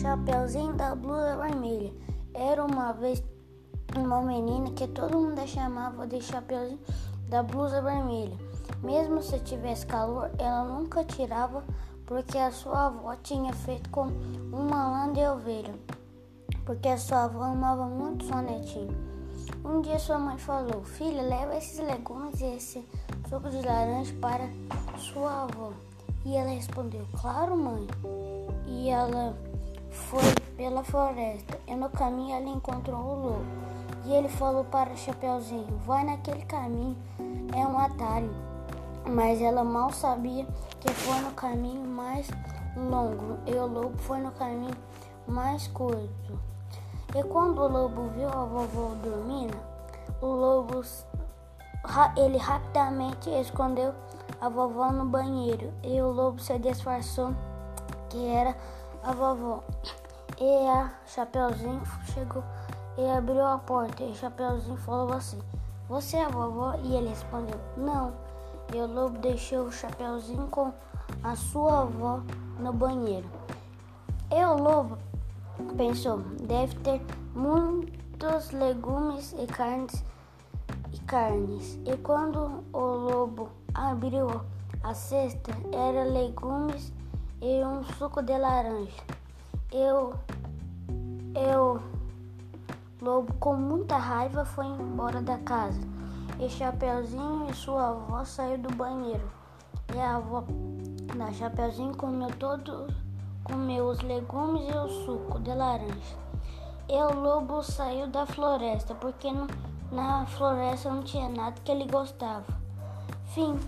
Chapeuzinho da blusa vermelha. Era uma vez uma menina que todo mundo chamava de Chapeuzinho da blusa vermelha. Mesmo se tivesse calor, ela nunca tirava porque a sua avó tinha feito com uma lã de ovelha. Porque a sua avó amava muito sua netinha. Um dia sua mãe falou: Filha, leva esses legumes e esse suco de laranja para sua avó. E ela respondeu: Claro, mãe. E ela foi pela floresta e no caminho ela encontrou o lobo. E ele falou para o Chapeuzinho: Vai naquele caminho, é um atalho. Mas ela mal sabia que foi no caminho mais longo e o lobo foi no caminho mais curto. E quando o lobo viu a vovó dormindo, o lobo ele rapidamente escondeu a vovó no banheiro e o lobo se disfarçou que era a vovó. E a Chapeuzinho chegou e abriu a porta. E Chapeuzinho falou assim: Você é a vovó? E ele respondeu: Não. E o lobo deixou o Chapeuzinho com a sua avó no banheiro. E o lobo pensou: Deve ter muitos legumes e carnes e carnes. E quando o lobo abriu a cesta, era legumes e um suco de laranja. Eu, eu, lobo com muita raiva foi embora da casa. E Chapeuzinho e sua avó saiu do banheiro. E a avó da Chapeuzinho comeu todos, comeu os legumes e o suco de laranja. E o lobo saiu da floresta porque na floresta não tinha nada que ele gostava. Fim.